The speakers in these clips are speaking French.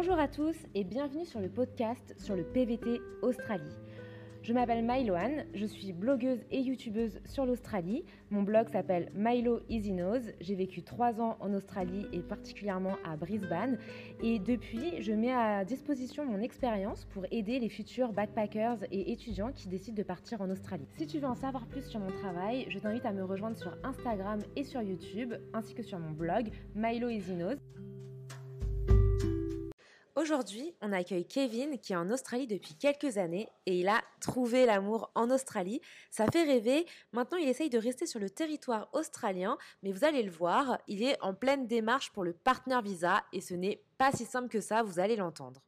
Bonjour à tous et bienvenue sur le podcast sur le PVT Australie. Je m'appelle Myloane, je suis blogueuse et youtubeuse sur l'Australie. Mon blog s'appelle Milo Easy Nose. J'ai vécu trois ans en Australie et particulièrement à Brisbane. Et depuis, je mets à disposition mon expérience pour aider les futurs backpackers et étudiants qui décident de partir en Australie. Si tu veux en savoir plus sur mon travail, je t'invite à me rejoindre sur Instagram et sur YouTube, ainsi que sur mon blog Milo Easy Nose. Aujourd'hui, on accueille Kevin qui est en Australie depuis quelques années et il a trouvé l'amour en Australie. Ça fait rêver. Maintenant, il essaye de rester sur le territoire australien, mais vous allez le voir, il est en pleine démarche pour le partner visa et ce n'est pas si simple que ça, vous allez l'entendre.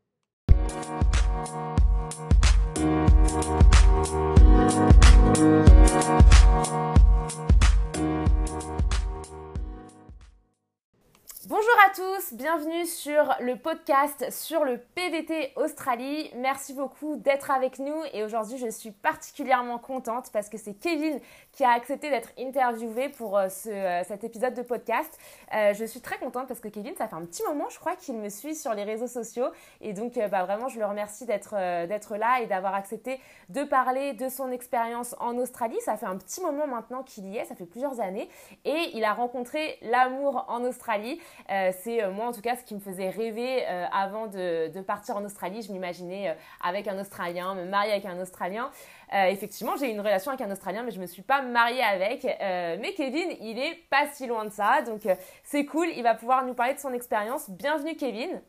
Bonjour à tous, bienvenue sur le podcast sur le PVT Australie. Merci beaucoup d'être avec nous et aujourd'hui je suis particulièrement contente parce que c'est Kevin qui a accepté d'être interviewé pour euh, ce, euh, cet épisode de podcast. Euh, je suis très contente parce que Kevin, ça fait un petit moment je crois qu'il me suit sur les réseaux sociaux et donc bah, vraiment je le remercie d'être d'être là et d'avoir accepté de parler de son expérience en Australie. Ça fait un petit moment maintenant qu'il y est, ça fait plusieurs années et il a rencontré l'amour en Australie. Euh, c'est euh, moi en tout cas ce qui me faisait rêver euh, avant de, partir en Australie. Je m'imaginais avec un Australien, me marier avec un Australien. effectivement, j'ai une relation avec un Australien, mais je ne me suis pas mariée avec. mais Kevin, il est pas si loin de ça, donc c'est cool. Il va pouvoir nous parler de son expérience. Bienvenue, Kevin.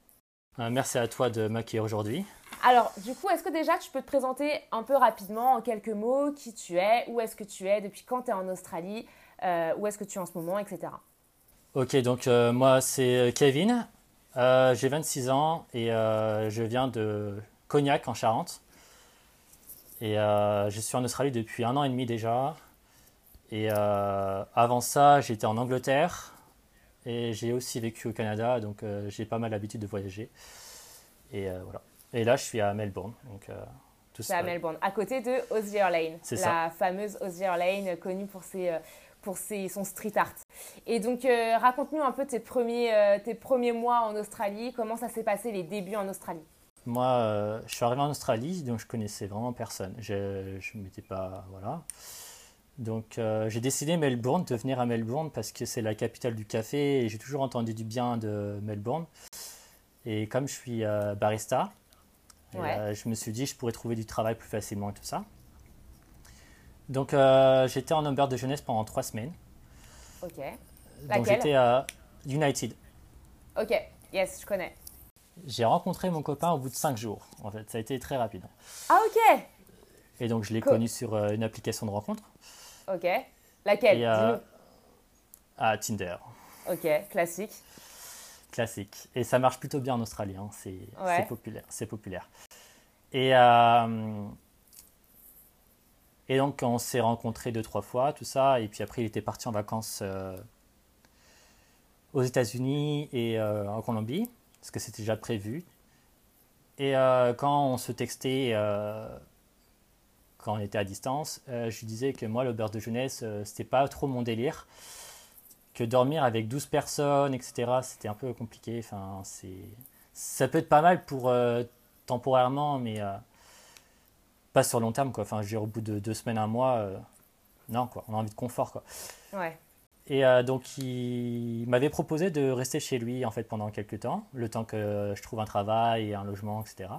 merci à toi de m'accueillir aujourd'hui. Alors, du coup, est-ce que déjà tu peux te présenter un peu rapidement en quelques mots qui tu es, où est-ce que tu es, depuis quand tu es en Australie, où est-ce que tu es en ce moment, etc. Ok, donc euh, moi c'est Kevin, euh, j'ai 26 ans et euh, je viens de Cognac en Charente. Et je suis en Australie depuis un an et demi déjà. Et avant ça, j'étais en Angleterre et j'ai aussi vécu au Canada, donc j'ai pas mal l'habitude de voyager. Et voilà. Et là, je suis à Melbourne. Donc, c'est à Melbourne, à côté de Osier Lane, la fameuse Osier Lane connue pour ses pour son street art. Et donc, euh, raconte-nous un peu tes premiers, euh, tes premiers mois en Australie, comment ça s'est passé les débuts en Australie? Moi, euh, je suis arrivé en Australie, donc je connaissais vraiment personne. Je ne m'étais pas. Voilà. Donc, j'ai décidé Melbourne, de venir à Melbourne parce que c'est la capitale du café et j'ai toujours entendu du bien de Melbourne. Et comme je suis barista, je me suis dit je pourrais trouver du travail plus facilement et tout ça. Donc, j'étais en number de jeunesse pendant trois semaines. Ok. Donc, j'étais à United. Ok, yes, je connais. J'ai rencontré mon copain au bout de cinq jours, en fait. Ça a été très rapide. Ah, ok. Et donc, je l'ai connu sur euh, une application de rencontre. Ok. Laquelle? Euh, Ah, Tinder. Ok, classique. Classique. Et ça marche plutôt bien en Australie. Hein. C'est populaire. C'est populaire. Et. Euh, et donc, on s'est rencontrés deux, trois fois, tout ça. Et puis après, il était parti en vacances euh, aux États-Unis et euh, en Colombie, parce que c'était déjà prévu. Et euh, quand on se textait, quand on était à distance, je lui disais que moi, le beurre de jeunesse, c'était pas trop mon délire. Que dormir avec 12 personnes, etc., c'était un peu compliqué. Enfin, ça peut être pas mal pour temporairement, mais pas sur long terme quoi. Enfin, je au bout de deux semaines, un mois, euh, non quoi. On a envie de confort quoi. Ouais. Et euh, donc il m'avait proposé de rester chez lui en fait pendant quelques temps, le temps que je trouve un travail et un logement, etc.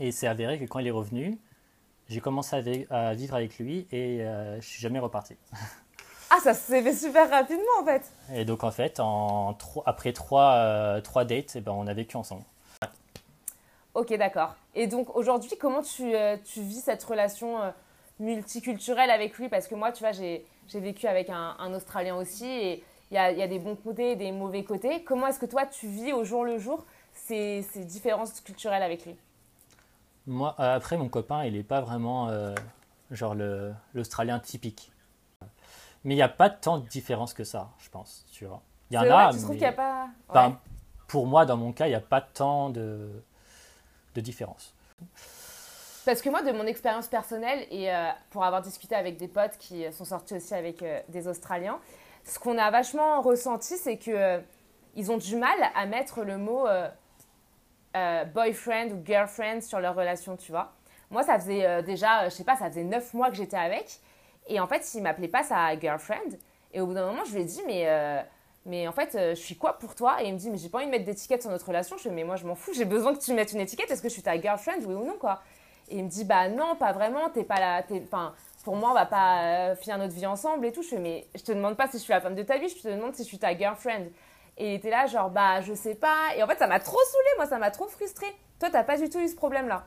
Et c'est avéré que quand il est revenu, j'ai commencé à, vivre avec lui et euh, je suis jamais reparti. Ah, ça s'est fait super rapidement en fait. Et donc en fait, en, après trois, trois dates, eh ben, on a vécu ensemble. Ok, d'accord. Et donc aujourd'hui, comment tu, euh, tu, vis cette relation euh, multiculturelle avec lui? Parce que moi, tu vois, j'ai vécu avec un, un, Australien aussi et il y a, y a, des bons côtés et des mauvais côtés. Comment est-ce que toi, tu vis au jour le jour ces, ces différences culturelles avec lui? Moi, euh, après, mon copain, il n'est pas vraiment genre l'Australien typique. Mais il n'y a pas tant de différence que ça, je pense. Tu vois. Il y en a, tu mais... qu'il n'y a pas. Ben, pour moi, dans mon cas, il n'y a pas tant de différence. Parce que moi, de mon expérience personnelle, et euh, pour avoir discuté avec des potes qui sont sortis aussi avec euh, des Australiens, ce qu'on a vachement ressenti, c'est que euh, ont du mal à mettre le mot euh, boyfriend ou girlfriend sur leur relation, tu vois. Moi, ça faisait euh, déjà, je sais pas, ça faisait 9 mois que j'étais avec. Et en fait, il m'appelait pas sa girlfriend. Et au bout d'un moment, je lui ai dit, mais, mais en fait, je suis quoi pour toi? Et il me dit, mais j'ai pas envie de mettre d'étiquette sur notre relation. Je fais, mais moi, je m'en fous, j'ai besoin que tu mettes une étiquette. Est-ce que je suis ta girlfriend, oui ou non, quoi? Et il me dit, bah non, pas vraiment, t'es pas là. Enfin, pour moi, on va pas finir notre vie ensemble et tout. Je fais, mais je te demande pas si je suis la femme de ta vie, je te demande si je suis ta girlfriend. Et il était là, genre, bah, je sais pas. Et en fait, ça m'a trop saoulé, moi, ça m'a trop frustré. Toi, t'as pas du tout eu ce problème-là?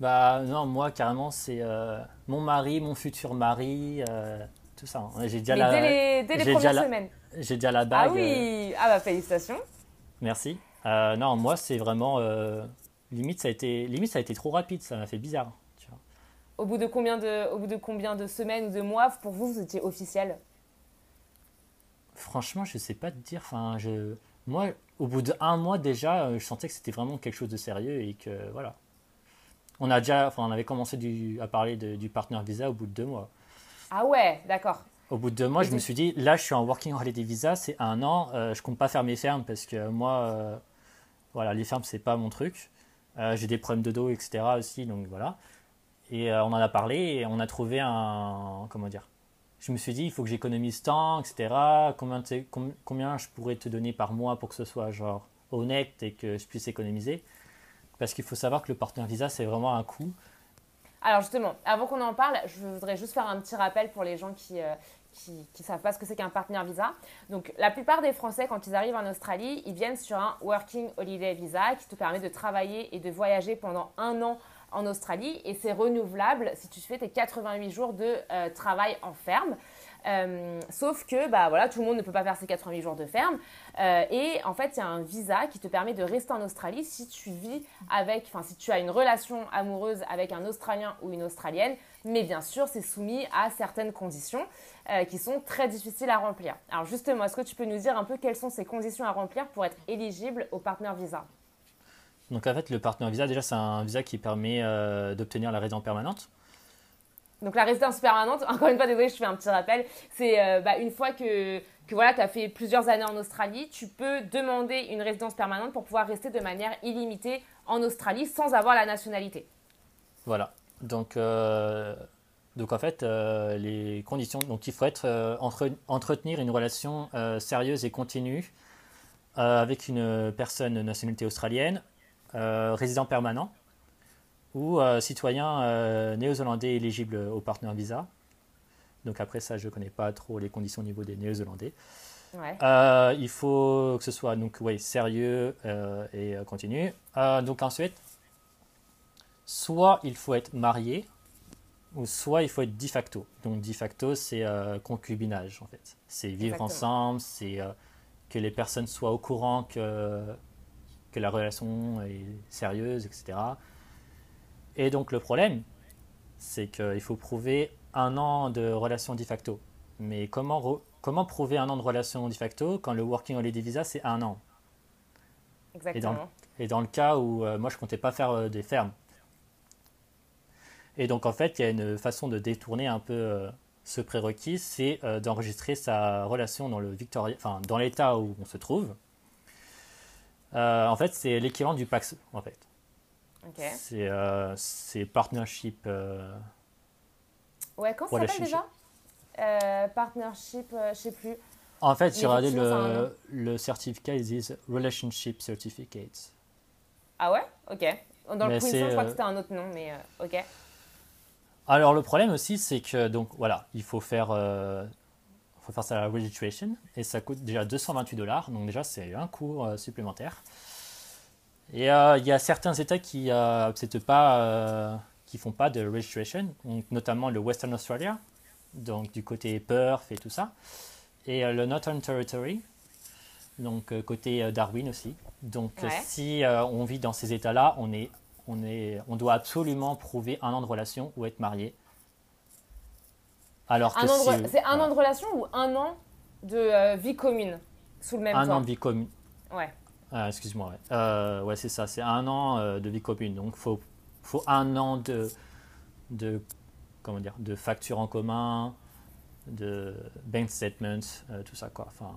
Bah, non, moi, carrément, c'est euh, mon mari, mon futur mari, euh, tout ça. Hein. J'ai déjà la. Dès les, dès les premières semaines. J'ai déjà la bague. Ah oui, ah bah, félicitations. Merci. Euh, non, moi, c'est vraiment. limite, ça a été, limite, ça a été trop rapide, ça m'a fait bizarre. Tu vois. Au bout, de combien de, au bout de combien de semaines ou de mois, pour vous, vous étiez officiel? Franchement, je sais pas te dire. Enfin, je... Moi, au bout d'un mois déjà, euh, je sentais que c'était vraiment quelque chose de sérieux et que voilà. On a déjà, enfin, on avait commencé du, à parler du partner visa au bout de deux mois. Ah ouais, d'accord. Au bout de deux mois, je me suis dit, là, je suis en working holiday visa, c'est un an, euh, je compte pas faire mes fermes parce que moi, euh, voilà, les fermes, c'est pas mon truc. J'ai des problèmes de dos, etc. aussi, donc voilà. Et on en a parlé et on a trouvé un, comment dire, je me suis dit, il faut que j'économise tant, etc. Combien, combien je pourrais te donner par mois pour que ce soit genre honnête et que je puisse économiser? Parce qu'il faut savoir que le partenaire Visa, c'est vraiment un coût. Alors justement, avant qu'on en parle, je voudrais juste faire un petit rappel pour les gens qui euh, qui, savent pas ce que c'est qu'un partenaire visa. Donc la plupart des Français, quand ils arrivent en Australie, ils viennent sur un Working Holiday Visa qui te permet de travailler et de voyager pendant un an en Australie et c'est renouvelable si tu fais tes 88 jours de euh, travail en ferme. Euh, sauf que bah, voilà, tout le monde ne peut pas faire ses 88 jours de ferme. Euh, et en fait, il y a un visa qui te permet de rester en Australie si tu vis avec, enfin, si tu as une relation amoureuse avec un Australien ou une Australienne. Mais bien sûr, c'est soumis à certaines conditions qui sont très difficiles à remplir. Alors justement, est-ce que tu peux nous dire un peu quelles sont ces conditions à remplir pour être éligible au partner visa? Donc en fait, le partenaire visa, déjà, c'est un visa qui permet euh, d'obtenir la résidence permanente. Donc la résidence permanente, encore une fois, désolé, je fais un petit rappel, c'est euh, bah, une fois que, que voilà, tu as fait plusieurs années en Australie, tu peux demander une résidence permanente pour pouvoir rester de manière illimitée en Australie sans avoir la nationalité. Voilà. Donc, euh, donc en fait, les conditions, donc il faut être, entretenir une relation sérieuse et continue avec une personne de nationalité australienne euh, résident permanent ou euh, citoyen euh, néo-zélandais éligible au partner visa. Donc après ça, je ne connais pas trop les conditions au niveau des néo-zélandais. il faut que ce soit donc ouais, sérieux et continu. donc ensuite, soit il faut être marié, ou soit il faut être de facto. Donc de facto, c'est concubinage en fait. C'est vivre ensemble, c'est que les personnes soient au courant que que la relation est sérieuse, etc. Et donc le problème, c'est qu'il faut prouver un an de relation de facto. Mais comment, comment prouver un an de relation de facto quand le Working Holiday Visa, c'est un an? Exactement. Et dans, le cas où euh, moi, je comptais pas faire euh, des fermes. Et donc, en fait, il y a une façon de détourner un peu euh, ce prérequis, c'est d'enregistrer sa relation dans le Victoria, enfin, dans l'état où on se trouve, euh, en fait, c'est l'équivalent du PAX, en fait. Euh, c'est partnership. Euh, ouais, comment ça s'appelle déjà? Partnership, je sais plus. En fait, j'ai regardé le, le certificat, ils disent Relationship Certificate. Ah ouais? Ok. Dans le Queensland, je crois que c'était un autre nom, mais ok. Alors, le problème aussi, c'est que, donc, voilà, il faut faire faut faire ça la registration et ça coûte déjà 228 dollars, donc déjà c'est un coût euh, supplémentaire. Et euh, il y a certains États qui ne euh, pas, qui font pas de registration, notamment le Western Australia, donc du côté Perth et tout ça, et le Northern Territory, donc côté Darwin aussi. Donc si on vit dans ces États-là, on est, on est, on doit absolument prouver un an de relation ou être marié alors que c'est un an de relation ou un an de euh, vie commune sous le même un toit an de vie commune. Ouais. Ah, excuse-moi. Ouais, euh, ouais c'est ça. C'est un an euh, de vie commune. Donc faut faut un an de de comment dire de facture en commun, de bank statement, tout ça quoi. Enfin.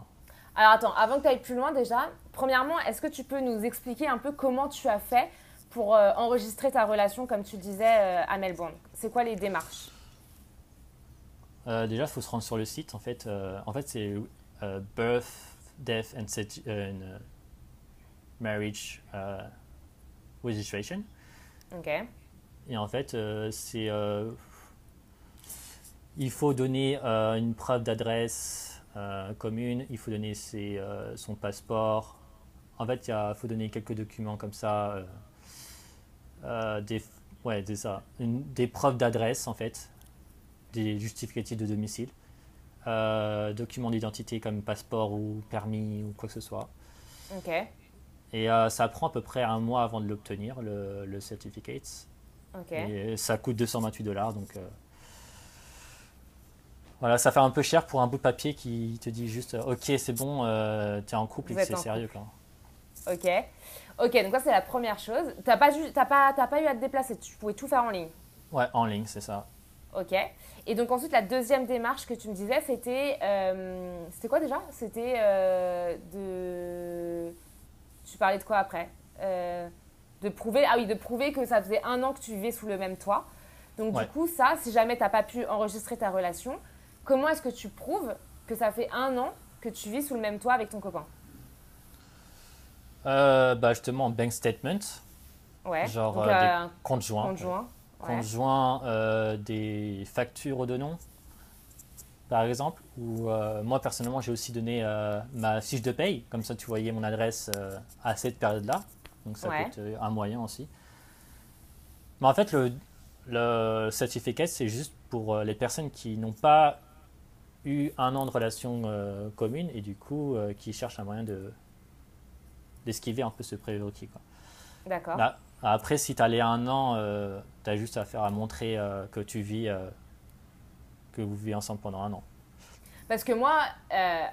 Alors attends, avant que tu ailles plus loin déjà, premièrement, est-ce que tu peux nous expliquer un peu comment tu as fait pour euh, enregistrer ta relation, comme tu disais, euh, à Melbourne C'est quoi les démarches? Euh, Déjà, il faut se rendre sur le site. En fait, en fait c'est Birth, Death and, Marriage Registration. Ok. Et en fait, c'est il faut donner une preuve d'adresse euh, commune, il faut donner ses, euh, son passeport. En fait, il faut donner quelques documents comme ça, euh, des, ouais, des, ça, des preuves d'adresse en fait, des justificatifs de domicile, documents d'identité comme passeport ou permis ou quoi que ce soit. Ok. Et ça prend à peu près un mois avant de l'obtenir, le, le certificate. Ok. Et ça coûte 228 dollars, donc voilà, ça fait un peu cher pour un bout de papier qui te dit juste Ok, c'est bon, euh, tu es en couple et c'est sérieux. Quoi. Ok. Ok, donc ça, c'est la première chose. Tu n'as pas, pas, pas eu à te déplacer, tu pouvais tout faire en ligne Ouais, en ligne, c'est ça. Ok. Et donc ensuite, la deuxième démarche que tu me disais, c'était. Euh, c'était quoi déjà? C'était euh, de. Tu parlais de quoi après? De prouver. Ah oui, de prouver que ça faisait un an que tu vivais sous le même toit. Donc du coup, ça, si jamais tu n'as pas pu enregistrer ta relation, Comment est-ce que tu prouves que ça fait un an que tu vis sous le même toit avec ton copain? Euh, bah Justement, bank statement. Ouais. Genre euh, des euh, comptes joints. Comptes joints. Euh, des factures au nom, par exemple. Ou moi, personnellement, j'ai aussi donné ma fiche de paye. Comme ça, tu voyais mon adresse à cette période-là. Donc, ça peut être un moyen aussi. Mais en fait, le, le certificat, c'est juste pour les personnes qui n'ont pas eu un an de relation euh, commune et du coup euh, qui cherche un moyen de d'esquiver un peu ce prérequis. D'accord. après, si tu as les un an, euh, tu as juste à faire à montrer que tu vis, que vous vivez ensemble pendant un an. Parce que moi,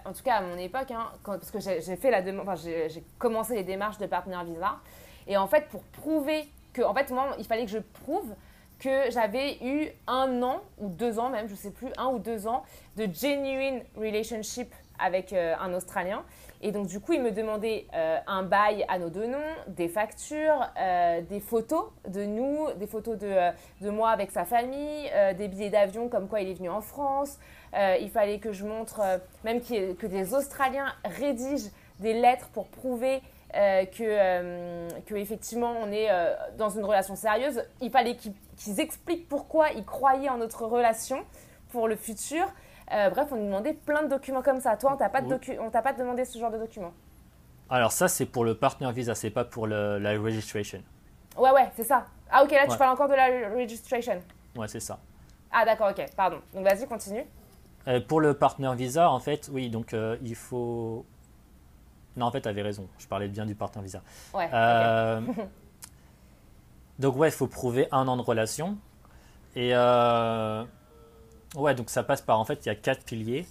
en tout cas à mon époque, hein, quand, parce que j'ai fait la demande, enfin, j'ai commencé les démarches de partenaire visa, et en fait pour prouver que, en fait moi, il fallait que je prouve que j'avais eu un an ou deux ans même, je sais plus, un ou deux ans de genuine relationship avec euh, un Australien. Et donc, du coup, il me demandait euh, un bail à nos deux noms, des factures, euh, des photos de nous, des photos de, de moi avec sa famille, des billets d'avion comme quoi il est venu en France. il fallait que je montre, même que des Australiens rédigent des lettres pour prouver que, que, effectivement on est dans une relation sérieuse. Il fallait qu'ils expliquent pourquoi ils croyaient en notre relation pour le futur. Euh, bref, on nous demandait plein de documents comme ça. Toi, on t'a pas, t'a pas demandé ce genre de documents. Alors ça, c'est pour le partner visa, c'est pas pour le, la registration. Ouais, ouais, c'est ça. Ah ok, là, tu parles encore de la registration. Ouais, c'est ça. Ah d'accord, ok, pardon. Donc vas-y, continue. Euh, pour le partner visa, en fait, oui, donc euh, il faut... Non, en fait, tu avais raison. Je parlais bien du partner visa. Ouais. donc ouais, il faut prouver un an de relation. Et Ouais, donc ça passe par, en fait, il y a quatre piliers.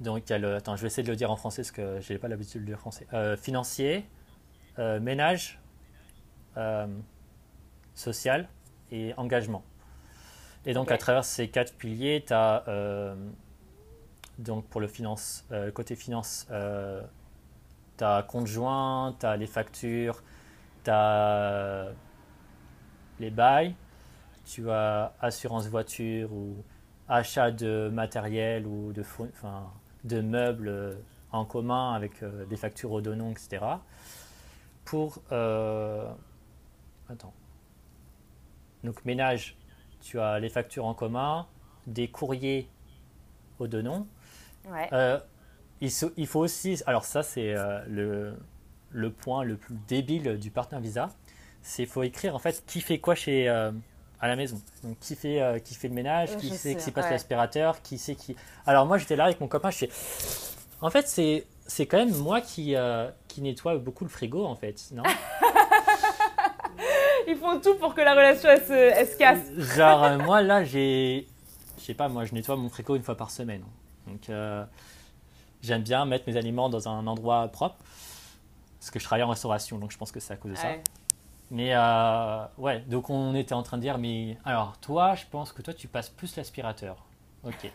Donc il y a le, attends, je vais essayer de le dire en français parce que je n'ai pas l'habitude de le dire en français. Euh, financier, euh, ménage, euh, social et engagement. Et donc à travers ces quatre piliers, tu as, donc pour le finance, côté finance, tu as compte joint, tu as les factures, tu as les bails, tu as assurance voiture ou achat de matériel ou de, enfin, de meubles en commun avec euh, des factures au donon, etc. Pour. Euh, attends. Donc, ménage, tu as les factures en commun, des courriers au. Ouais. Euh, il, il, faut aussi. Alors, ça, c'est le, le point le plus débile du partenaire Visa. C'est qu'il faut écrire en fait qui fait quoi chez à la maison. Donc qui fait, euh, qui fait le ménage, qui sait qui passe l'aspirateur, qui sait qui. Alors moi j'étais là avec mon copain, je fais. En fait c'est c'est quand même moi qui euh, qui nettoie beaucoup le frigo en fait, non? Ils font tout pour que la relation elle se, casse. Genre euh, moi là j'ai, je sais pas moi je nettoie mon frigo une fois par semaine. Donc j'aime bien mettre mes aliments dans un endroit propre parce que je travaille en restauration donc je pense que c'est à cause de ça. Mais euh, ouais, donc on était en train de dire, mais alors toi, je pense que toi, tu passes plus l'aspirateur. Ok.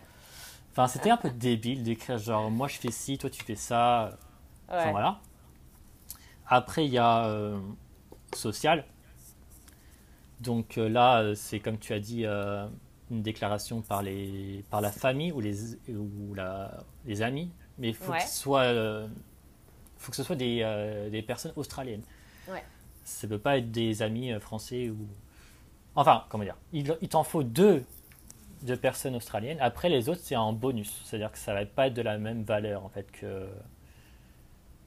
Enfin, c'était un peu débile d'écrire genre moi je fais ci, toi tu fais ça. Enfin voilà. Après, il y a euh, social. Donc euh, là, c'est comme tu as dit, une déclaration par, les, par la famille ou les, ou la, les amis. Mais il faut, que ce soit, faut que ce soit des, des personnes australiennes. Ouais. Ça ne peut pas être des amis euh, français ou. Enfin, comment dire Il, il t'en faut deux de personnes australiennes. Après, les autres, c'est en bonus. C'est-à-dire que ça va pas être de la même valeur en fait que,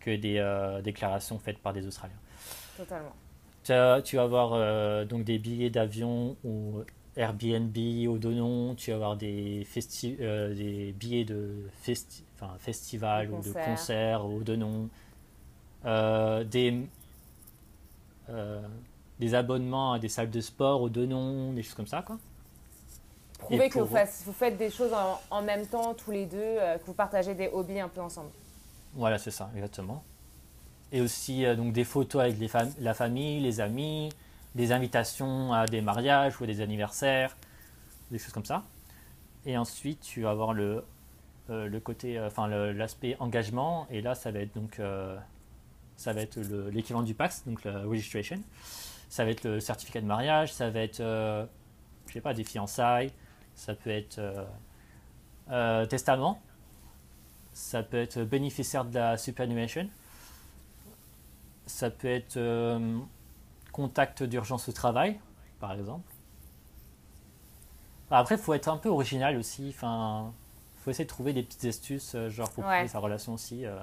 que des euh, déclarations faites par des Australiens. Totalement. Tu, as- tu vas avoir euh, donc des billets d'avion ou Airbnb au Donon. Tu vas avoir des, festi- euh, des billets de festi- enfin, festival Des ou de concerts. concerts au Donon. Des, des abonnements à des salles de sport au Donon, des choses comme ça. Quoi. Prouvez que vous, pour- fasse- vous faites des choses en, en même temps, tous les deux, euh, que vous partagez des hobbies un peu ensemble. Voilà, c'est ça, exactement. Et aussi euh, donc des photos avec les fam- la famille, les amis, des invitations à des mariages ou à des anniversaires, des choses comme ça. Et ensuite, tu vas avoir le, euh, le côté, euh, enfin l'aspect engagement. Et là, ça va être donc, euh, ça va être le- l'équivalent du PAX, donc la registration. Ça va être le certificat de mariage, ça va être, euh, je sais pas, des fiançailles, ça peut être euh, euh, testament, ça peut être bénéficiaire de la superannuation, ça peut être contact d'urgence au travail, par exemple. Après, il faut être un peu original aussi. Enfin, faut essayer de trouver des petites astuces, genre pour Ouais. prouver sa relation aussi. euh.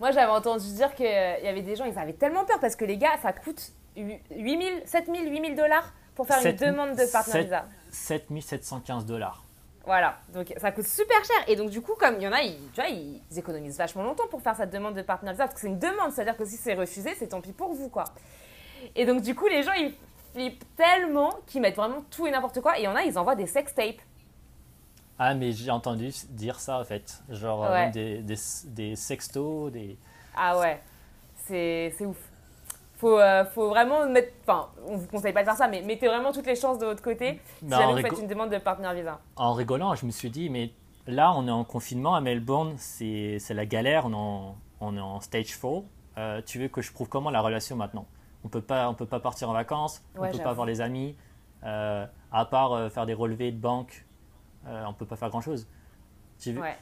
Moi, j'avais entendu dire qu'il y avait des gens, ils avaient tellement peur parce que les gars, ça coûte 8 000, 7 000, 8 000 dollars pour faire une demande de partner sept- visa. 7715 dollars. Voilà, donc ça coûte super cher. Et donc, du coup, comme il y en a, ils, tu vois, ils économisent vachement longtemps pour faire cette demande de partner visa parce que c'est une demande, c'est-à-dire que si c'est refusé, c'est tant pis pour vous, quoi. Et donc, du coup, les gens, ils flippent tellement qu'ils mettent vraiment tout et n'importe quoi. Et il y en a, ils envoient des sex tapes. Ah, mais j'ai entendu dire ça en fait. Genre euh, Ouais. même des, des, des sextos, des. Ah ouais, c'est ouf. Faut, euh, faut vraiment mettre. Enfin, on vous conseille pas de faire ça, mais mettez vraiment toutes les chances de votre côté si jamais vous faites une demande de partner visa. En rigolant, je me suis dit, mais là, on est en confinement à Melbourne, c'est la galère, on est en, on est en stage 4. Euh, tu veux que je prouve comment la relation maintenant? On peut pas, on peut pas partir en vacances, on Ouais, peut j'avoue. pas voir les amis, euh, à part faire des relevés de banque, euh, on peut pas faire grand chose. Tu veux- Ouais.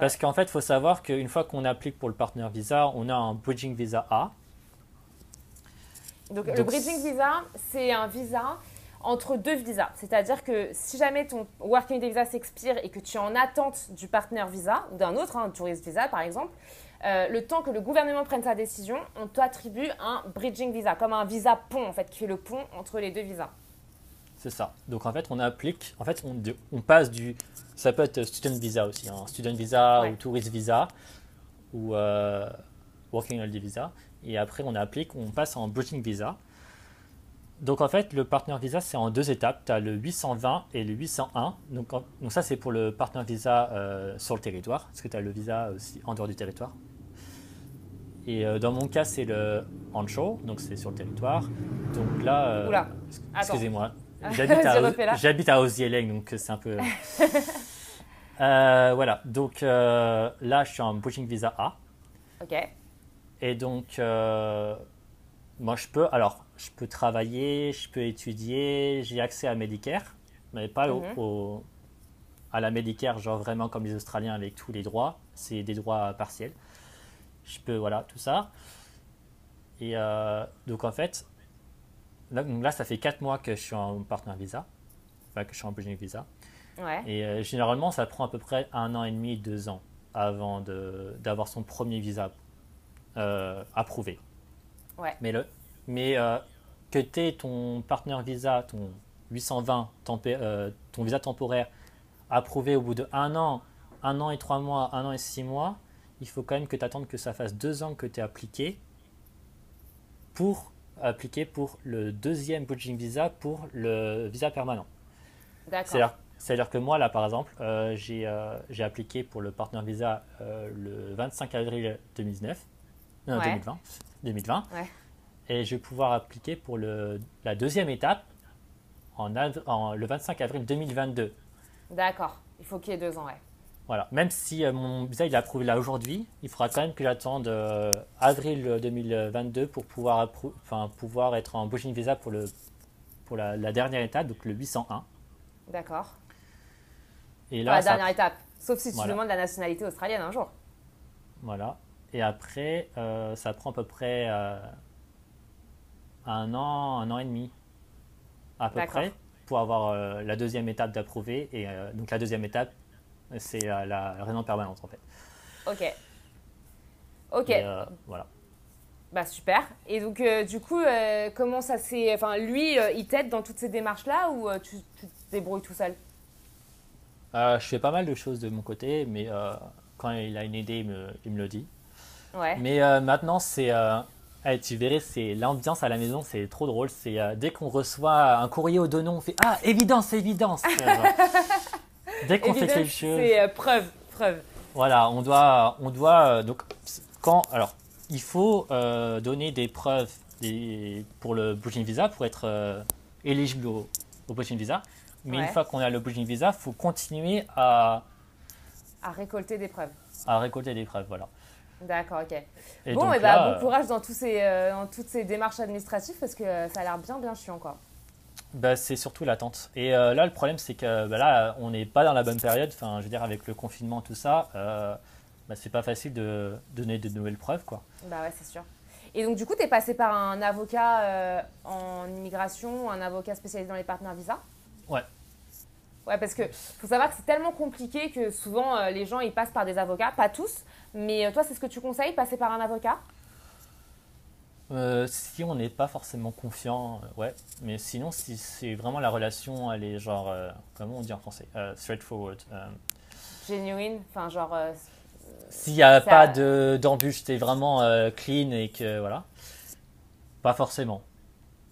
Parce qu'en fait, il faut savoir qu'une fois qu'on applique pour le partner visa, on a un bridging visa A. Donc, le bridging visa, c'est un visa entre deux visas. C'est-à-dire que si jamais ton working visa s'expire et que tu es en attente du partner visa ou d'un autre, un tourist visa par exemple, euh, le temps que le gouvernement prenne sa décision, on t'attribue un bridging visa, comme un visa pont en fait, qui fait le pont entre les deux visas. C'est ça. Donc en fait, on applique, en fait, on, passe du, ça peut être student visa aussi, hein, student visa Ouais. ou tourist visa ou euh, working holiday visa, et après on applique, on passe en bridging visa. Donc en fait, le partner visa c'est en deux étapes. Tu as le 820 et le 801. Donc, en- donc ça c'est pour le partner visa euh, sur le territoire, parce que tu as le visa aussi en dehors du territoire. Et euh, dans mon cas, c'est le onshore, donc c'est sur le territoire. Donc là, euh, excusez-moi, j'habite à, là. j'habite à Osieleng, donc c'est un peu. Euh, voilà, donc euh, là, je suis en bridging visa A. Ok. Et donc, euh, moi, je peux, alors, je peux travailler, je peux étudier, j'ai accès à Medicare, mais pas au- Mhm. au- à la Medicare, genre vraiment comme les Australiens avec tous les droits, c'est des droits partiels. Je peux, voilà, tout ça. Et euh, donc, en fait, là, donc là, ça fait 4 mois que je suis en partner visa, enfin, que je suis en bridging visa. Ouais. Et euh, généralement, ça prend à peu près un an et demi, deux ans avant d'avoir son premier visa euh, approuvé. Ouais. Mais, le, mais euh, que tu aies ton partenaire visa, ton 820, tempé- euh, ton visa temporaire approuvé au bout de un an, un an et trois mois, un an et six mois, il faut quand même que tu attendes que ça fasse deux ans que tu es appliqué pour appliquer pour le deuxième bridging visa pour le visa permanent. D'accord. C'est-à-dire que moi, là, par exemple, euh, j'ai euh, j'ai appliqué pour le partner visa euh, le 25 avril 2019, non, Ouais. 2020, 2020 Ouais. et je vais pouvoir appliquer pour le, la deuxième étape en, en- le 25 avril 2022. D'accord. Il faut qu'il y ait deux ans, ouais. Voilà. Même si euh, mon visa il est approuvé là aujourd'hui, il faudra quand même que j'attende euh, avril 2022 pour pouvoir, enfin, pouvoir être en bridging visa pour, le, pour la, dernière étape, donc le 801. D'accord. Et là, la dernière étape, sauf si tu demandes la nationalité australienne un jour. Voilà. Et après, euh, ça prend à peu près un an, un an et demi, à peu près, pour avoir la deuxième étape d'approuvé. Et donc la deuxième étape, c'est la résidence permanente en fait. Ok. Ok. Euh, voilà. Bah super. Et donc euh, du coup, euh, comment ça s'est... Enfin, lui, il t'aide dans toutes ces démarches-là ou tu, te débrouilles tout seul? Je fais pas mal de choses de mon côté, mais quand il a une idée, il me, il me le dit. Ouais. Mais maintenant, c'est... tu verrais, c'est l'ambiance à la maison, c'est trop drôle. C'est dès qu'on reçoit un courrier au donon, on fait Ah, évidence, évidence Dès qu'on fait quelque chose. C'est euh, preuve, preuve. Voilà, on doit, on doit euh, donc quand alors il faut euh, donner des preuves des, pour le bridging visa pour être éligible au, au visa. Mais une fois qu'on a le bridging visa, il faut continuer à à récolter des preuves. À récolter des preuves, voilà. D'accord, ok. bon, et bah, bon courage dans, tous ces, dans toutes ces démarches administratives parce que ça a l'air bien, bien chiant, quoi bah, C'est surtout l'attente. Et euh, là, le problème, c'est que bah, là, on n'est pas dans la bonne période. Enfin, je veux dire, avec le confinement, tout ça, euh, bah, c'est pas facile de donner de nouvelles preuves. Quoi. Bah ouais, c'est sûr. Et donc, du coup, tu es passé par un avocat euh, en immigration, un avocat spécialisé dans les partenaires visa? Ouais. Ouais, parce que faut savoir que c'est tellement compliqué que souvent euh, les gens ils passent par des avocats, pas tous, mais toi c'est ce que tu conseilles, passer par un avocat? Euh, si on n'est pas forcément confiant, euh, ouais. Mais sinon, si c'est vraiment la relation, elle est genre, euh, comment on dit en français Straightforward. Genuine, enfin genre. S'il n'y a pas d'embûche, c'est vraiment clean et que voilà. Pas forcément.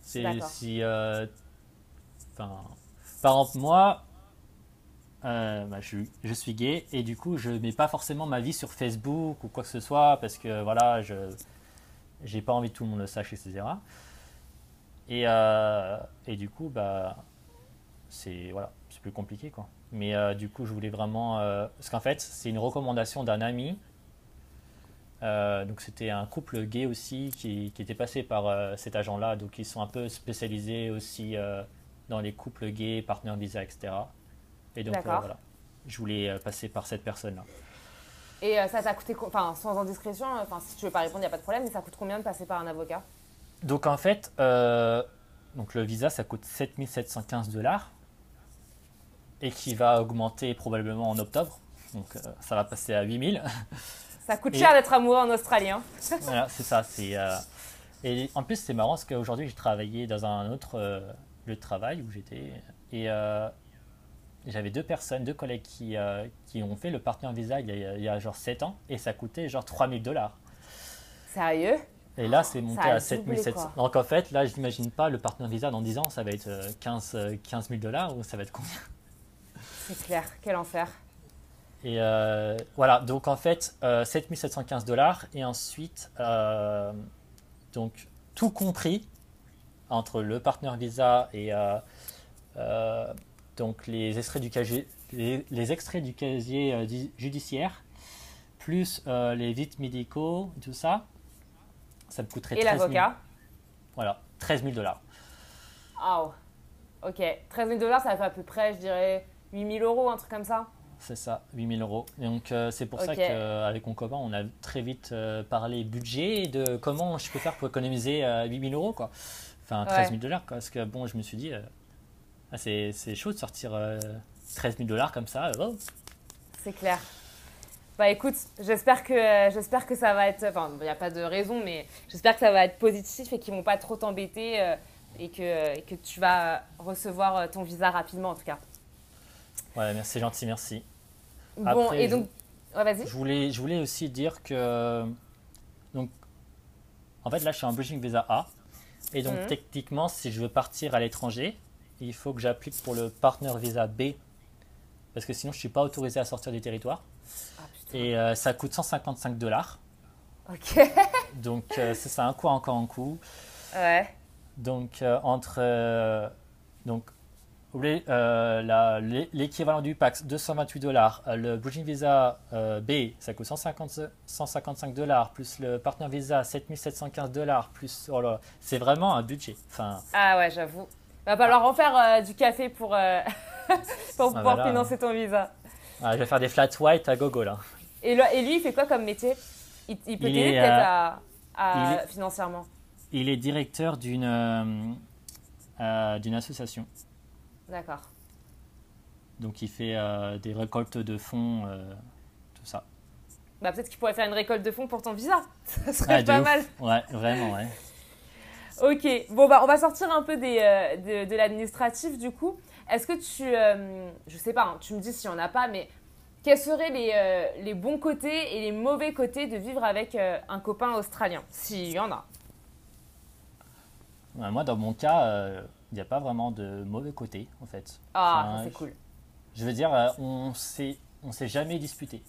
C'est si. Enfin. par exemple, moi, bah, je, je, suis gay et du coup, je mets pas forcément ma vie sur Facebook ou quoi que ce soit parce que voilà, je j'ai pas envie que tout le monde le sache, etc. Et, euh, et du coup, bah, c'est voilà, c'est plus compliqué quoi. Mais euh, du coup, je voulais vraiment, euh, parce qu'en fait, c'est une recommandation d'un ami. donc c'était un couple gay aussi qui, qui était passé par cet agent-là, donc ils sont un peu spécialisés aussi dans les couples gays, partenaires visa, etc. Et donc voilà, je voulais passer par cette personne-là. Et euh, ça t'a coûté, enfin sans indiscrétion, enfin si tu veux pas répondre, il n'y a pas de problème, mais ça coûte combien de passer par un avocat? Donc en fait, euh, donc le visa ça coûte 7715 dollars et qui va augmenter probablement en octobre. Donc euh, ça va passer à 8000. Ça coûte cher d'être amoureux en Australien. Hein. voilà, c'est ça. C'est, et en plus, c'est marrant parce qu'aujourd'hui, j'ai travaillé dans un autre lieu de travail où j'étais. Et j'avais deux personnes, deux collègues qui, euh, qui ont fait le partenaire visa il y, a, il y a genre 7 ans et ça coûtait genre 3000 dollars. Sérieux? Et là, c'est monté à 7700. Donc en fait, là, je n'imagine pas le partenaire visa dans 10 ans, ça va être 15, 15 000 dollars ou ça va être combien? C'est clair, quel enfer. Et euh, voilà, donc en fait, euh, 7715 dollars et ensuite, euh, donc tout compris entre le partenaire visa et donc les extraits du casier, les, extraits du casier euh, judiciaire, plus euh, les visites médicaux, tout ça, ça me coûterait Et l'avocat Voilà, 13 000 dollars. Oh, ok. 13 000 dollars, ça fait à peu près, je dirais, 8 000 euros, un truc comme ça C'est ça, 8 000 euros. donc euh, c'est pour ça qu'avec mon copain, on a très vite parlé budget de comment je peux faire pour économiser 8 000 euros, quoi. Enfin, 13 000 dollars, parce que bon, je me suis dit ah, c'est chaud de sortir 13 euh, 000 dollars comme ça. Oh. C'est clair. Bah écoute, j'espère que, j'espère que ça va être. Enfin, il n'y a pas de raison, mais j'espère que ça va être positif et qu'ils ne vont pas trop t'embêter euh, et, que, que tu vas recevoir euh, ton visa rapidement en tout cas. Ouais, merci, gentil, merci. Bon, et donc. vas-y. Je voulais, je voulais aussi dire que. Donc, en fait, là, je suis en bridging visa A. Et donc, mhm. techniquement, si je veux partir à l'étranger, il faut que j'applique pour le partner visa B parce que sinon je suis pas autorisé à sortir du territoire. Ah, et euh, ça coûte 155 dollars. Ok. Donc euh, c'est ça, un coup encore un coup. Ouais. Donc euh, entre donc euh, l'équivalent du PAX, 228 dollars. Le Bridging Visa B, ça coûte 150, 155 dollars, plus le Partner Visa, 7715 dollars, plus. Oh c'est vraiment un budget. Enfin, ah ouais, j'avoue. Va falloir en faire du café pour, pour ah, pouvoir financer ton visa. Ah, je vais faire des flat white à gogo là. Et, et lui, il fait quoi comme métier? Il, peut t'aider peut-être à, financièrement Il est directeur d'une d'une association. D'accord. Donc il fait euh, des récoltes de fonds, euh, tout ça. Bah peut-être qu'il pourrait faire une récolte de fonds pour ton visa. Ça serait pas mal. Ouais, vraiment, ouais. Ok, bon bah on va sortir un peu des, euh, de, l'administratif du coup. Est-ce que tu, je sais pas, hein, tu me dis s'il n'y en a pas, mais quels seraient les, les, bons côtés et les mauvais côtés de vivre avec un copain australien, s'il y en a? Moi, dans mon cas, il n'y a pas vraiment de mauvais côté, en fait. Ah, c'est cool. Je veux dire, euh, on s'est, on s'est jamais disputé.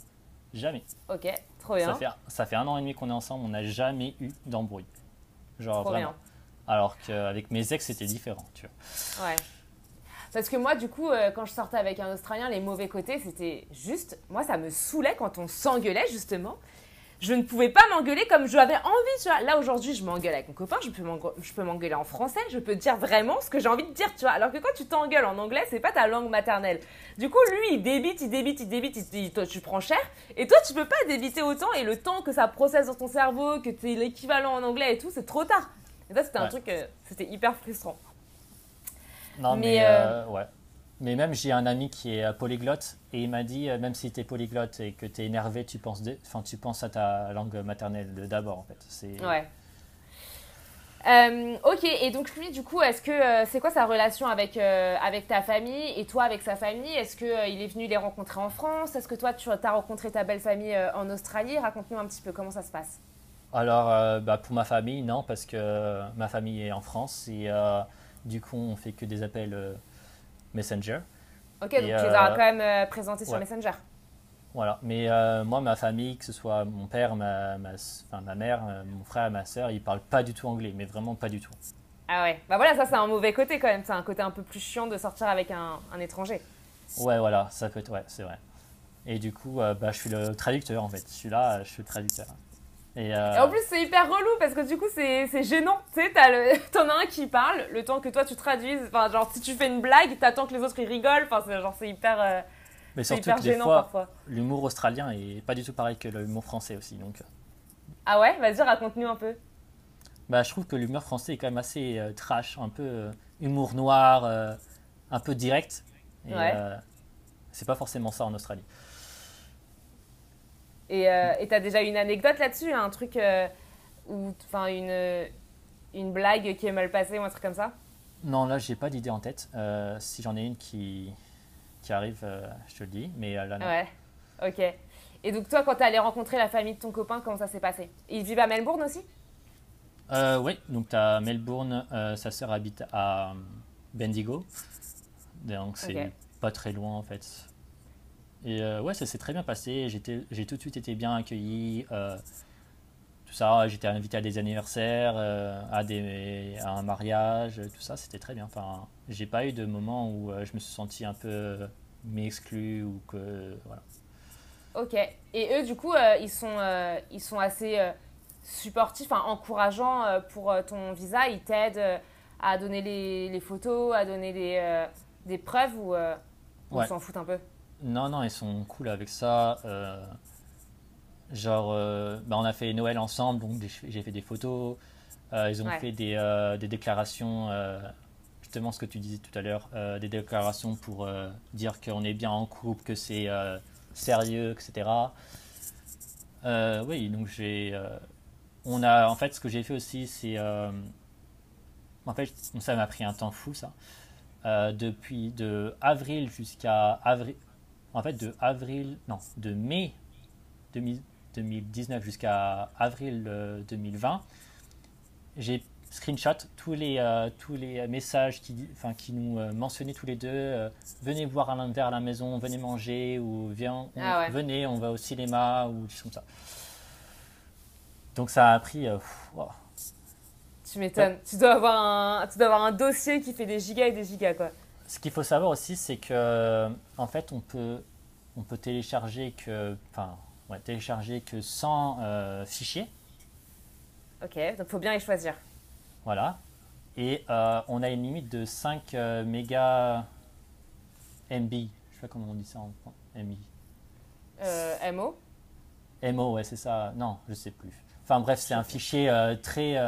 Jamais. Ok, trop bien. Ça fait, ça fait un an et demi qu'on est ensemble, on n'a jamais eu d'embrouille. Genre vraiment. Alors qu'avec mes ex, c'était différent, tu vois. Ouais. Parce que moi, du coup, euh, quand je sortais avec un Australien, les mauvais côtés, c'était juste. Moi, ça me saoulait quand on s'engueulait, justement je ne pouvais pas m'engueuler comme j'avais envie. Tu vois. Là, aujourd'hui, je m'engueule avec mon copain, je peux m'engueuler en français, je peux dire vraiment ce que j'ai envie de dire, tu vois. Alors que quand tu t'engueules en anglais, c'est pas ta langue maternelle. Du coup, lui, il débite, il débite, il débite, il toi, tu prends cher. Et toi, tu peux pas débiter autant. Et le temps que ça processe dans ton cerveau, que tu es l'équivalent en anglais et tout, c'est trop tard. Et ça, c'était un truc, euh, c'était hyper frustrant. Non, mais, euh, euh, ouais. Mais même, j'ai un ami qui est polyglotte et il m'a dit, même si tu es polyglotte et que tu es énervé, tu penses, enfin, tu penses à ta langue maternelle d'abord, en fait. C'est... Ouais. Euh, ok, et donc lui, du coup, est-ce que euh, c'est quoi sa relation avec, avec ta famille et toi avec sa famille? Est-ce qu'il il est venu les rencontrer en France? Est-ce que toi, tu as rencontré ta belle famille en Australie? Raconte-nous un petit peu comment ça se passe. Alors, bah, pour ma famille, non, parce que ma famille est en France et du coup, on fait que des appels Messenger. Ok, donc tu les as euh, quand même euh, présentés sur Messenger. Voilà, mais euh, moi, ma famille, que ce soit mon père, ma, ma, enfin, ma mère, mon frère, ma soeur, ils parlent pas du tout anglais, mais vraiment pas du tout. Ah ouais, bah voilà, ça c'est un mauvais côté quand même, c'est un côté un peu plus chiant de sortir avec un, un étranger. Ouais, voilà, ça peut être, ouais, c'est vrai. Et du coup, bah, je suis le traducteur en fait, je suis là, je suis le traducteur. Et, en plus, c'est hyper relou parce que du coup, c'est gênant. Tu sais, t'en as un qui parle, le temps que toi tu traduises. Enfin, genre, si tu fais une blague, t'attends que les autres ils rigolent. Enfin, c'est genre, c'est hyper. Euh, mais surtout hyper gênant parfois. L'humour australien est pas du tout pareil que l'humour français aussi. Donc. Euh. Ah ouais? Vas-y, raconte-nous un peu. Bah, je trouve que l'humour français est quand même assez euh, trash, un peu humour noir, un peu direct. Et c'est pas forcément ça en Australie. Et euh, tu as déjà une anecdote là-dessus, un truc euh, ou enfin une, une blague qui est mal passée ou un truc comme ça? Non, là, j'ai pas d'idée en tête. Euh, si j'en ai une qui, qui arrive, je te le dis, mais là, non. Ouais, ok. Et donc, toi, quand tu allé rencontrer la famille de ton copain, comment ça s'est passé? Ils vivent à Melbourne aussi? Oui, donc tu as Melbourne, sa sœur habite à Bendigo. Donc, c'est pas très loin en fait. Et euh, ouais, ça s'est très bien passé. J'ai tout de suite été bien accueilli. Euh, tout ça, j'étais invité à des anniversaires, euh, à, des, à un mariage, tout ça, c'était très bien. Enfin, j'ai pas eu de moment où je me suis senti un peu m'exclu ou que voilà. Ok. Et eux, du coup, ils sont ils sont assez supportifs, enfin encourageants pour ton visa. Ils t'aident à donner les, les, photos, à donner des, des preuves ou on s'en foutent un peu? Non, non, ils sont cool avec ça. Euh, genre, euh, bah, on a fait Noël ensemble, donc j'ai fait des photos. Euh, ils ont fait des, des déclarations, justement ce que tu disais tout à l'heure, des déclarations pour dire qu'on est bien en couple, que c'est sérieux, etc. oui, donc j'ai. on a, en fait, ce que j'ai fait aussi, c'est. en fait, ça m'a pris un temps fou, ça. depuis de avril jusqu'à avril, en fait, de avril, non, de mai 2019 jusqu'à avril 2020, euh, j'ai screenshot tous les, euh, tous les messages qui, enfin, qui nous euh, mentionnaient tous les deux venez voir un verre à la maison, venez manger, ou viens, ah venez, on va au cinéma, ou des comme ça. Donc ça a pris. Tu m'étonnes. Tu, dois avoir un, tu dois avoir un dossier qui fait des gigas et des gigas, quoi. Ce qu'il faut savoir aussi, c'est que en fait, on peut, on peut télécharger que, enfin, ouais, télécharger que 100 euh, fichiers. Ok, donc faut bien les choisir. Voilà. Et euh, on a une limite de 5 euh, mégas MB. Je sais pas comment on dit ça en MB. MO MO, ouais, c'est ça. Non, je sais plus. Enfin bref, c'est un fichier euh, très,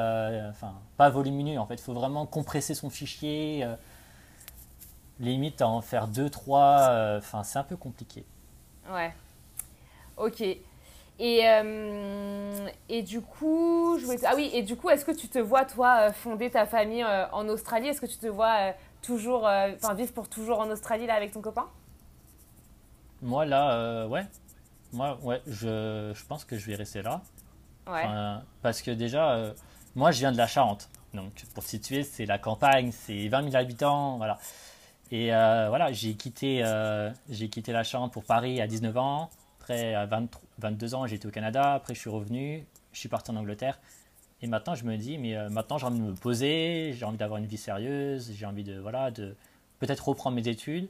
enfin pas volumineux en fait. Il faut vraiment compresser son fichier. Euh, limite à en faire 2, 3. Enfin, c'est un peu compliqué. Ouais. Ok. Et, euh, et du coup, je voulais... Ah oui, et du coup, est-ce que tu te vois, toi, euh, fonder ta famille euh, en Australie? Est-ce que tu te vois euh, toujours, euh, enfin, vivre pour toujours en Australie, là, avec ton copain? Moi là, euh, ouais. Moi, ouais, je, je pense que je vais rester là. Ouais. Enfin, parce que déjà, euh, moi je viens de la Charente. Donc pour situer, c'est la campagne, c'est 20 000 habitants, voilà. Et euh, voilà, j'ai quitté, euh, quitté la Charente pour Paris à 19 ans. Après, à 23 22 ans, j'étais au Canada. Après, je suis revenu. Je suis parti en Angleterre. Et maintenant, je me dis, mais euh, maintenant, j'ai envie de me poser. J'ai envie d'avoir une vie sérieuse. J'ai envie de, voilà, de peut-être reprendre mes études.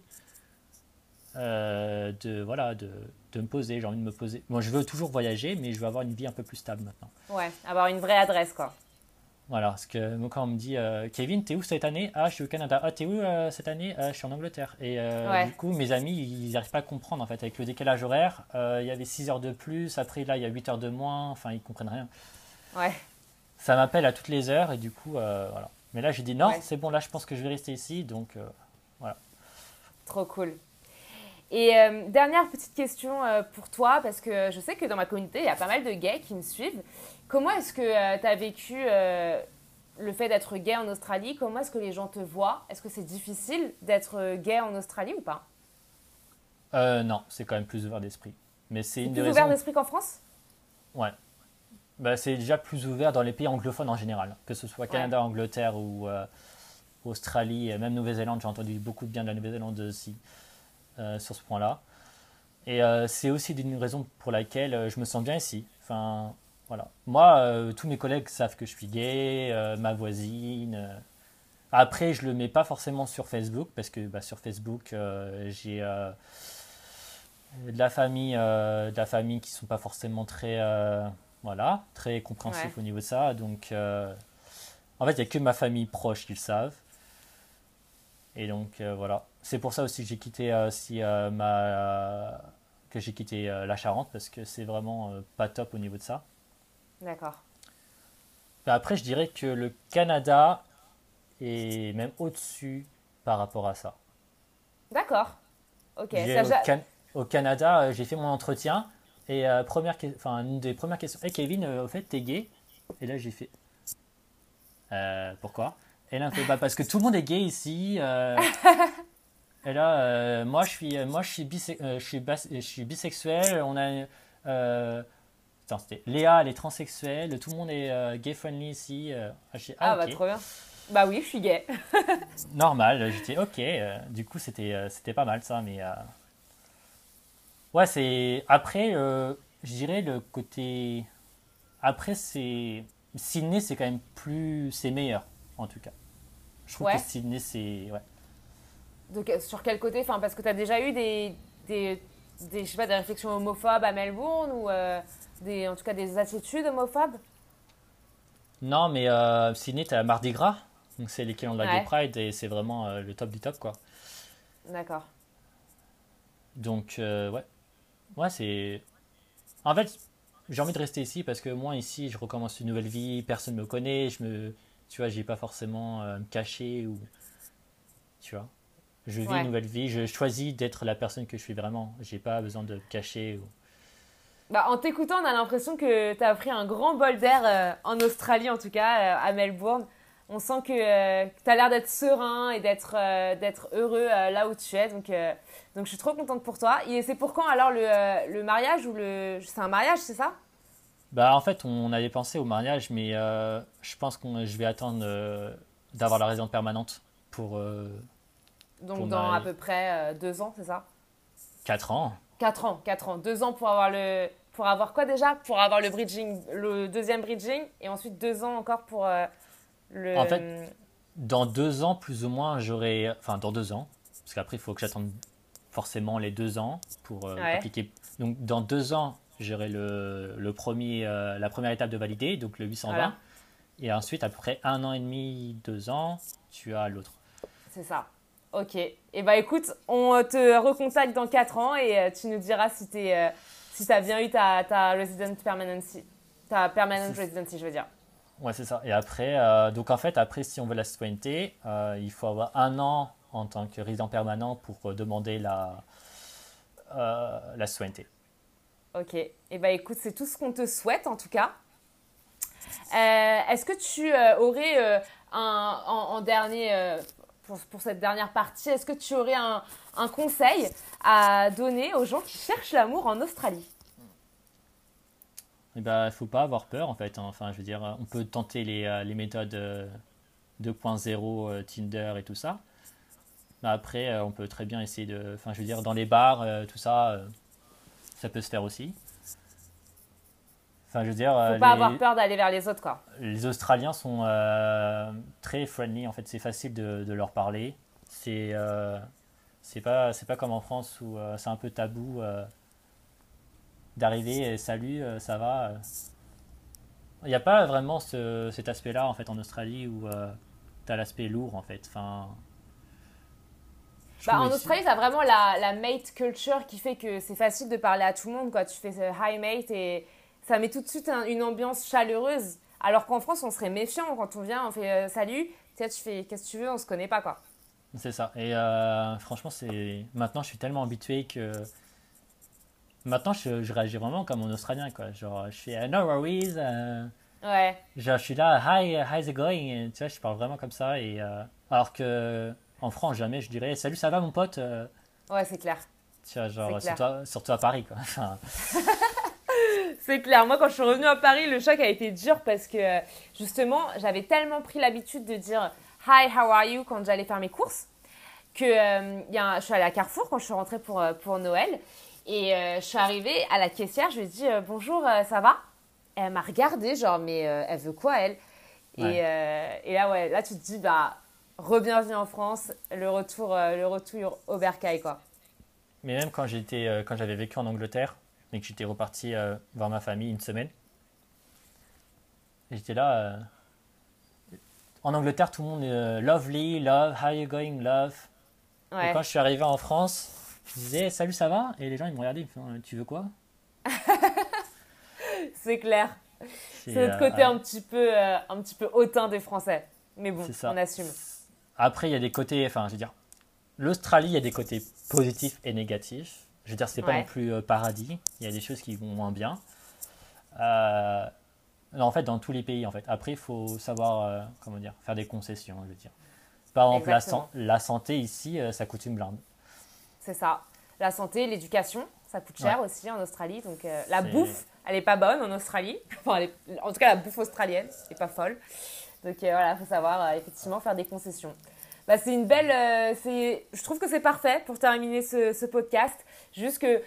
De, voilà, de, de me poser. J'ai envie de me poser. Moi, je veux toujours voyager, mais je veux avoir une vie un peu plus stable maintenant. Ouais, avoir une vraie adresse, quoi. Voilà, parce que moi, quand on me dit euh, Kevin, t'es où cette année? Ah, je suis au Canada. Ah, t'es où euh, cette année? Ah, je suis en Angleterre. Et euh, Ouais. du coup, mes amis, ils n'arrivent pas à comprendre en fait. Avec le décalage horaire, il y avait 6 heures de plus. Après, là, il y a 8 heures de moins. Enfin, ils comprennent rien. Ouais. Ça m'appelle à toutes les heures et du coup, voilà. Mais là, j'ai dit non, Ouais. c'est bon, là, je pense que je vais rester ici. Donc, euh, Trop cool. Et dernière petite question pour toi, parce que je sais que dans ma communauté, il y a pas mal de gays qui me suivent. Comment est-ce que tu as vécu euh, le fait d'être gay en Australie? Comment est-ce que les gens te voient? Est-ce que c'est difficile d'être euh, gay en Australie ou pas? Euh, non, c'est quand même plus ouvert d'esprit. Mais c'est des plus ouvert raisons. d'esprit qu'en France? Ouais. Bah, c'est déjà plus ouvert dans les pays anglophones en général, que ce soit Canada, Angleterre ou euh, Australie, et même Nouvelle-Zélande. J'ai entendu beaucoup de bien de la Nouvelle-Zélande aussi euh, sur ce point-là. Et euh, c'est aussi une raison pour laquelle euh, je me sens bien ici. Enfin, voilà. Moi, euh, tous mes collègues savent que je suis gay, euh, ma voisine. euh. Après, je le mets pas forcément sur Facebook parce que bah, sur Facebook, euh, j'ai euh, de la famille, euh, de la famille qui sont pas forcément très, euh, voilà, très compréhensifs Ouais. au niveau de ça. Donc, euh, en fait, il y a que ma famille proche qui le savent. Et donc euh, voilà, c'est pour ça aussi que j'ai quitté euh, euh, ma, que j'ai quitté euh, la Charente parce que c'est vraiment euh, pas top au niveau de ça. D'accord. Mais après, je dirais que le Canada est même au-dessus par rapport à ça. D'accord. Ok. Ça, au, j'a- Can- au Canada, euh, j'ai fait mon entretien et euh, première, enfin, une des premières questions, hey Kevin, euh, au fait, t'es gay? Et là, j'ai fait, Euh, pourquoi? Et là, fait, bah, parce que tout le monde est gay ici. et là, moi, je suis, moi, je suis, je suis, bas- je suis bisexuel. On a, attends, c'était Léa, elle est transsexuelle. Tout le monde est euh, gay friendly ici. euh. Ah, Ah, ah, bah trop bien. Bah oui, je suis gay. Normal, j'étais ok. euh, du coup, c'était c'était pas mal ça, mais ouais, c'est après, je dirais le côté après c'est Sydney, c'est quand même plus, c'est meilleur en tout cas. Je trouve Ouais. que Sydney, c'est ouais. Donc, sur quel côté? Enfin, Parce que tu as déjà eu des, des, des, je sais pas, des réflexions homophobes à Melbourne ou euh, des, en tout cas des attitudes homophobes? Non, mais euh, Sydney, t'as Mardi Gras, donc c'est l'équivalent de la Ouais. Gay Pride et c'est vraiment euh, le top du top quoi. D'accord. Donc, euh, ouais. Ouais, c'est. En fait, j'ai envie de rester ici parce que moi, ici, je recommence une nouvelle vie, personne me connaît, je me. Tu vois, j'ai pas forcément me cacher ou. Tu vois. Je vis Ouais. une nouvelle vie, je choisis d'être la personne que je suis vraiment. J'ai pas besoin de me cacher. Ou... Bah, en t'écoutant, on a l'impression que tu as pris un grand bol d'air euh, en Australie, en tout cas, euh, à Melbourne. On sent que tu as l'air d'être serein et d'être euh, d'être heureux euh, là où tu es. Donc, euh, donc, je suis trop contente pour toi. Et c'est pour quand alors le, euh, le mariage ou le. C'est un mariage, c'est ça? Bah, en fait, on avait pensé au mariage, mais euh, je pense que je vais attendre euh, d'avoir la résidence permanente pour euh, Donc, dans à peu près euh, deux ans, c'est ça? 4 ans. 4 ans, 4 ans. 2 ans pour avoir le. Pour avoir quoi déjà? Pour avoir le bridging, le deuxième bridging, et ensuite 2 ans encore pour euh, le. En fait, Dans deux ans, plus ou moins, j'aurai. Enfin, dans deux ans, parce qu'après, il faut que j'attende forcément les deux ans pour euh, Ouais. appliquer. Donc, dans deux ans, j'aurai le, le premier, euh, la première étape de valider, donc le 820. Voilà. Et ensuite, après un an et demi, deux ans, tu as l'autre. C'est ça. Ok. Et bah écoute, on te recontacte dans 4 ans et euh, tu nous diras si tu si as bien eu ta, ta resident permanency. Ta permanent residency, je veux dire. Ouais, c'est ça. Et après, euh, donc en fait, après, si on veut la citoyenneté, euh, il faut avoir un an en tant que résident permanent pour euh, demander la, euh, la citoyenneté. Ok. Et bah écoute, c'est tout ce qu'on te souhaite en tout cas. Euh, Est-ce que tu euh, aurais euh, un, en, en dernier, euh, pour, cette dernière partie, est-ce que tu aurais un, conseil à donner aux gens qui cherchent l'amour en Australie Il ben, faut pas avoir peur en fait. hein. Enfin, je veux dire, on peut tenter les, euh, méthodes euh, 2.0, euh, Tinder et tout ça. Après, euh, on peut très bien essayer de. Enfin, je veux dire, dans les bars, euh, tout ça, euh, ça peut se faire aussi. Enfin, je veux dire, Faut euh, pas les, avoir peur d'aller vers les autres, quoi. les Australiens sont euh, très friendly. En fait, c'est facile de, de leur parler. C'est euh, c'est pas c'est pas comme en France où euh, c'est un peu tabou d'arriver et salut, ça va. Il n'y a pas vraiment ce- cet aspect-là en fait en Australie où tu as l'aspect lourd en fait. Enfin, Bah, en Australie, t'as vraiment la, la mate culture qui fait que c'est facile de parler à tout le monde, quoi. Tu fais ce hi mate et ça met tout de suite un- une ambiance chaleureuse. Alors qu'en France, on serait méfiant quand on vient, on fait euh, salut, tu sais, tu fais qu'est-ce que tu veux, on se connaît pas, quoi. C'est ça. Et euh, franchement, c'est maintenant, je suis tellement habitué que maintenant, je, je réagis vraiment comme un Australien, quoi. Genre, je fais euh, no worries. euh, Ouais, genre, je suis là, hi, uh, how's it going? Et, tu vois, je parle vraiment comme ça. Et alors que en France, jamais je dirais salut, ça va, mon pote? Ouais, c'est clair. tu vois, genre, surtout, à- surtout à Paris, quoi. C'est clair. Moi, quand je suis revenue à Paris, le choc a été dur parce que justement, j'avais tellement pris l'habitude de dire Hi, how are you? quand j'allais faire mes courses que euh, il y a un- je suis allée à Carrefour quand je suis rentrée pour, euh, pour Noël et euh, je suis arrivée à la caissière. Je lui ai dit euh, Bonjour, ça va? Et Elle m'a regardée, genre, mais elle veut quoi, elle? Et, Ouais. et là, ouais, là, tu te dis Bah, re-bienvenue en France, le retour, le retour au bercail, quoi. mais même quand j'étais, quand j'avais vécu en Angleterre et que j'étais reparti euh, voir ma famille une semaine, j'étais là. euh, en Angleterre, tout le monde est euh, lovely, love, how you going, love. Ouais. Et quand je suis arrivé en France, je disais salut, ça va? Et les gens ils me regardaient, ils me faisaient, Euh, tu veux quoi? C'est clair. C'est, notre côté un petit peu, un petit peu hautain des Français. Mais bon, ça. on assume. Après, il y a des côtés, enfin, je veux dire, l'Australie, il y a des côtés positifs et négatifs. Je veux dire, c'est pas Ouais. non plus euh, paradis. Il y a des choses qui vont moins bien. Euh, non, en fait, dans tous les pays, en fait. Après, il faut savoir, euh, comment dire, faire des concessions, je veux dire. Par exemple, la, Exactement. san- la santé ici, euh, ça coûte une blinde. C'est ça. La santé, l'éducation, ça coûte cher aussi en Australie. Donc euh, la bouffe, elle est pas bonne en Australie. Enfin, elle est- en tout cas, la bouffe australienne est pas folle. Donc euh, voilà, il faut savoir euh, effectivement faire des concessions. Bah, c'est une belle. euh, je trouve que c'est parfait pour terminer ce, ce podcast. Juste que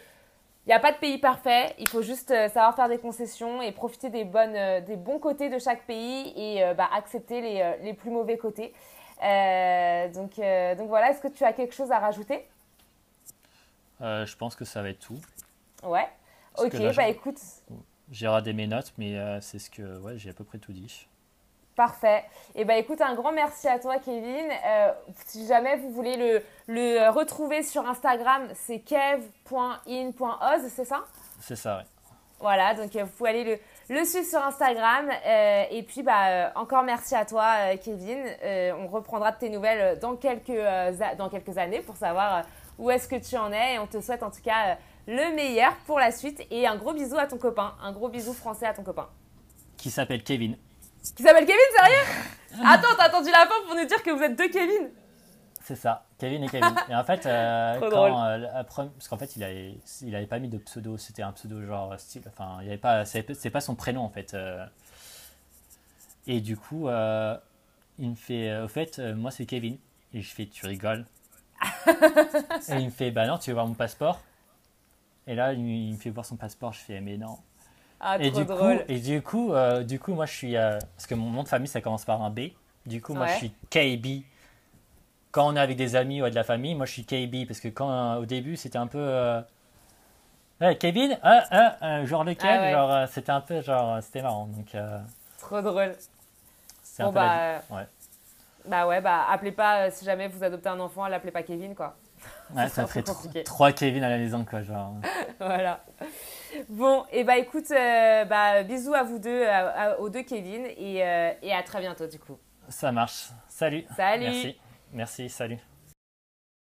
il n'y a pas de pays parfait. Il faut juste euh, savoir faire des concessions et profiter des, bonnes, euh, des bons côtés de chaque pays et euh, bah, accepter les, les plus mauvais côtés. Euh, donc, euh, donc voilà, est-ce que tu as quelque chose à rajouter? Je pense que ça va être tout. Ouais. Parce Ok, là, bah écoute, J'ai radé mes notes, mais c'est ce que, ouais, j'ai à peu près tout dit. Parfait. Et bah écoute, un grand merci à toi, Kevin. Euh, si jamais vous voulez le, le retrouver sur Instagram, c'est kev.in.oz, c'est ça? C'est ça, ouais. Voilà, donc euh, vous pouvez aller le, le suivre sur Instagram. Euh, et puis, bah, euh, encore merci à toi, euh, Kevin. On reprendra de tes nouvelles dans quelques, dans quelques années pour savoir où est-ce que tu en es. Et on te souhaite en tout cas le meilleur pour la suite. Et un gros bisou à ton copain. Un gros bisou français à ton copain. Qui s'appelle Kevin. Qui s'appelle Kevin, sérieux Attends, t'as attendu la fin pour nous dire que vous êtes deux Kevin C'est ça, Kevin et Kevin. Et en fait, euh, quand, euh, pre- parce qu'en fait, il avait, il avait pas mis de pseudo, c'était un pseudo genre style, enfin, il avait pas, c'est pas son prénom en fait. euh. Et du coup, euh, il me fait, au fait, moi c'est Kevin. Et je fais, tu rigoles. et il me fait, bah non, tu veux voir mon passeport? Et là, il, il me fait voir son passeport. Je fais, mais non. Ah, Et trop du, coup, drôle. et du coup, euh, du coup, moi je suis, euh, parce que mon nom de famille ça commence par un B. Du coup, moi Ouais. je suis KB quand on est avec des amis ou avec de la famille, moi je suis KB parce que quand au début c'était un peu Ouais, Kevin, ah, ah, ah, genre lequel? Ah ouais. Genre, euh, c'était un peu genre, euh, c'était marrant. Donc, euh, Trop drôle. c'est un peu la bah, vie. Ouais, Bah ouais, bah appelez pas, euh, si jamais vous adoptez un enfant, l'appelez pas Kevin, quoi. ouais ça ferait trois Kevin à la maison, quoi. Genre. voilà. Bon, et bah écoute, euh, bah, bisous à vous deux, à- à- aux deux Kevin, et, euh, et à très bientôt du coup. Ça marche. Salut. Salut Merci. Merci, salut.